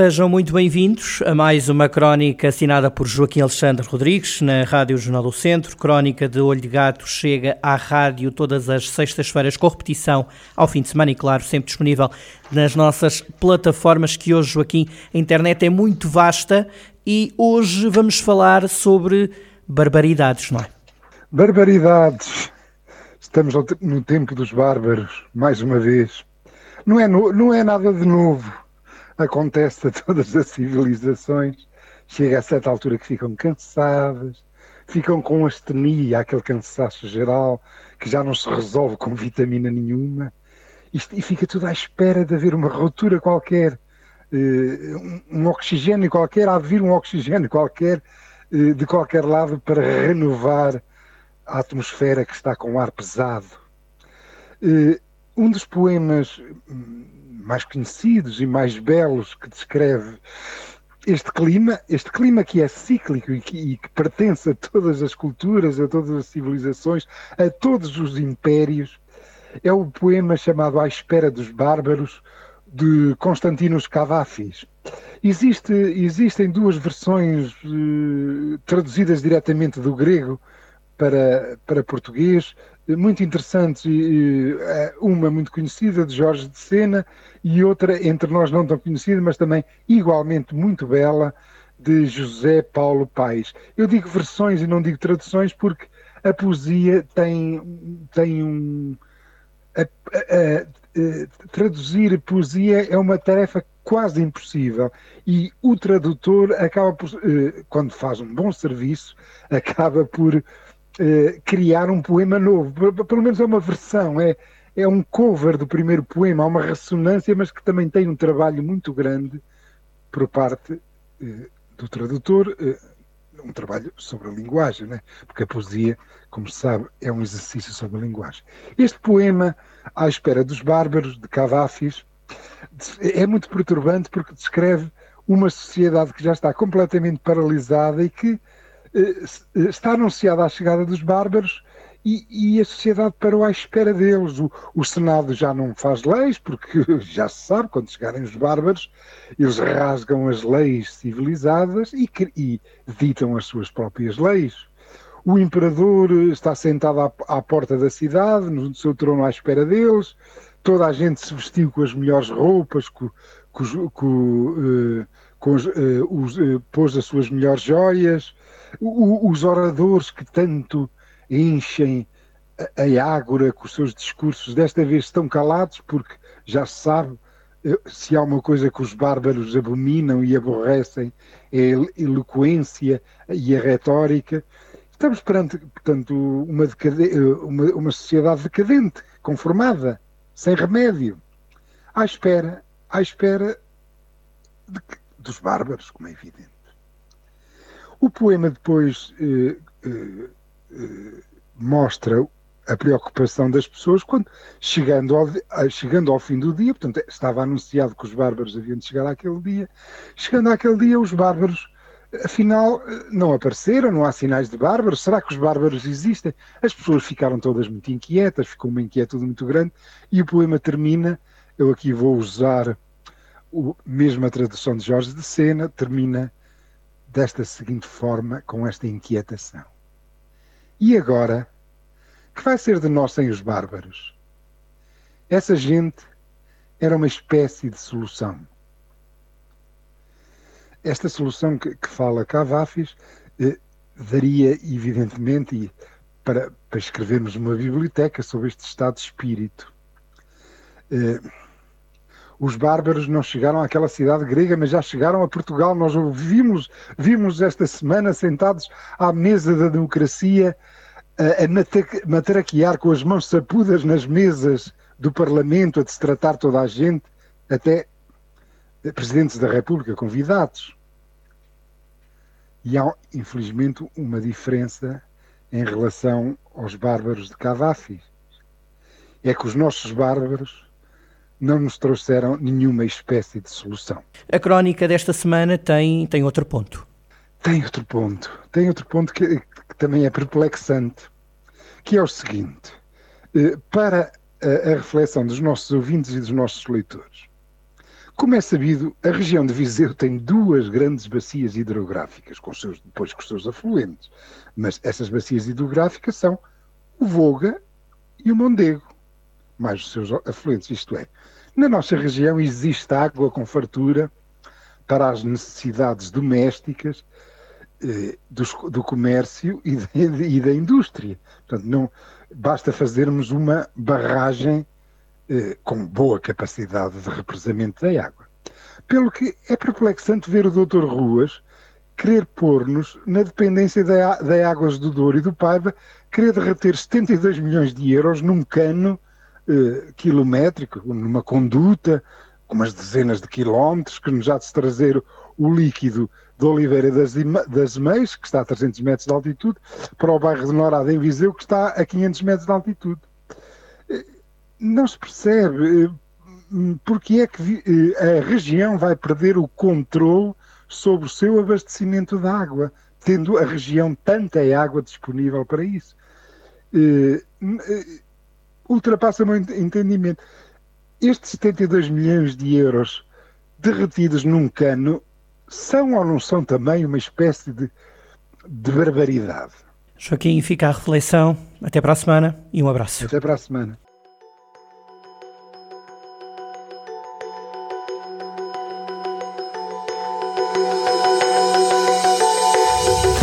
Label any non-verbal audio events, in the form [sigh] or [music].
Sejam muito bem-vindos a mais uma crónica assinada por Joaquim Alexandre Rodrigues na Rádio Jornal do Centro. Crónica de Olho de Gato chega à rádio todas as sextas-feiras com repetição ao fim de semana e, claro, sempre disponível nas nossas plataformas. Que hoje, Joaquim, a internet é muito vasta e hoje vamos falar sobre barbaridades, não é? Barbaridades. Estamos no tempo dos bárbaros, mais uma vez. Não é, no, não é nada de novo acontece a todas as civilizações. Chega a certa altura que ficam cansadas, ficam com astenia, aquele cansaço geral que já não se resolve com vitamina nenhuma, e, fica tudo à espera de haver uma ruptura qualquer, eh, um oxigênio qualquer, há de vir um oxigênio qualquer eh, de qualquer lado para renovar a atmosfera que está com ar pesado. Eh, um dos poemas mais conhecidos e mais belos que descreve este clima, este clima que é cíclico e que, e que, pertence a todas as culturas, a todas as civilizações, a todos os impérios, é o poema chamado À Espera dos Bárbaros, de Constantinos Cavafis. Existe, existem duas versões uh, traduzidas diretamente do grego para, para português, muito interessantes, eh, uma muito conhecida de Jorge de Sena e outra entre nós não tão conhecida, mas também igualmente muito bela, de José Paulo Paes. Eu digo versões e não digo traduções porque a poesia tem, tem um. A, a, a, traduzir poesia é uma tarefa quase impossível e o tradutor acaba por, eh, quando faz um bom serviço, acaba por eh, criar um poema novo. Pelo menos é uma versão, é, é um cover do primeiro poema, há uma ressonância, mas que também tem um trabalho muito grande por parte eh, do tradutor, eh, um trabalho sobre a linguagem, né? porque a poesia, como se sabe, é um exercício sobre a linguagem. Este poema, À Espera dos Bárbaros, de Cavafis, é muito perturbante porque descreve uma sociedade que já está completamente paralisada e que está anunciada a chegada dos bárbaros e, e, a sociedade parou à espera deles. O, o, Senado já não faz leis, porque [laughs] já se sabe, quando chegarem os bárbaros, eles rasgam as leis civilizadas e, e ditam as suas próprias leis. O imperador está sentado à, à, porta da cidade, no seu trono à espera deles. Toda a gente se vestiu com as melhores roupas, com, com, com, com uh, pôs as suas melhores joias o, os oradores que tanto enchem a, a Ágora com os seus discursos, desta vez estão calados porque já se sabe eh, se há uma coisa que os bárbaros abominam e aborrecem é a eloquência e a retórica. Estamos perante, portanto, uma, decade... uma, uma sociedade decadente, conformada, sem remédio, à espera, à espera de... dos bárbaros, como é evidente. O poema depois eh, eh, eh, mostra a preocupação das pessoas quando, chegando ao, chegando ao fim do dia, portanto, estava anunciado que os bárbaros haviam de chegar àquele dia, chegando àquele dia, os bárbaros, afinal, não apareceram, não há sinais de bárbaros. Será que os bárbaros existem? As pessoas ficaram todas muito inquietas, ficou uma inquietude muito grande, e o poema termina. Eu aqui vou usar o, mesmo a tradução de Jorge de Sena, termina desta seguinte forma, com esta inquietação: E agora? Que vai ser de nós sem os bárbaros? Essa gente era uma espécie de solução. Esta solução que, que fala Cavafis eh, daria, evidentemente, para, para escrevermos uma biblioteca sobre este estado de espírito. Eh, os bárbaros não chegaram àquela cidade grega, mas já chegaram a Portugal. Nós vimos, vimos esta semana sentados à mesa da democracia a, a matraquear com as mãos sapudas nas mesas do Parlamento, a destratar toda a gente, até presidentes da República convidados. E há, infelizmente, uma diferença em relação aos bárbaros de Cavafi. É que os nossos bárbaros não nos trouxeram nenhuma espécie de solução. A crónica desta semana tem, tem outro ponto. Tem outro ponto. Tem outro ponto que, que também é perplexante, que é o seguinte. Eh, para a, a reflexão dos nossos ouvintes e dos nossos leitores, como é sabido, a região de Viseu tem duas grandes bacias hidrográficas, com seus, depois com os seus afluentes. Mas essas bacias hidrográficas são o Voga e o Mondego, mais os seus afluentes. Isto é, na nossa região existe água com fartura para as necessidades domésticas eh, do, do, comércio e, de, e, da indústria. Portanto, não basta fazermos uma barragem eh, com boa capacidade de represamento da água. Pelo que é perplexante ver o Dr. Ruas querer pôr-nos na dependência da, da Águas do Douro e do Paiva, querer derreter 72 milhões de euros num cano eh, quilométrico, numa conduta, com umas dezenas de quilómetros, que nos há de trazer o líquido de Oliveira das, das Meias, que está a 300 metros de altitude, para o bairro de Norada, em Viseu, que está a 500 metros de altitude não se percebe eh, porque é que eh, a região vai perder o controle sobre o seu abastecimento de água, tendo a região tanta água disponível para isso. Ultrapassa o meu entendimento. Estes 72 milhões de euros derretidos num cano são ou não são também uma espécie de, de barbaridade? Joaquim, fica a reflexão. Até para a semana e um abraço. Até para a semana.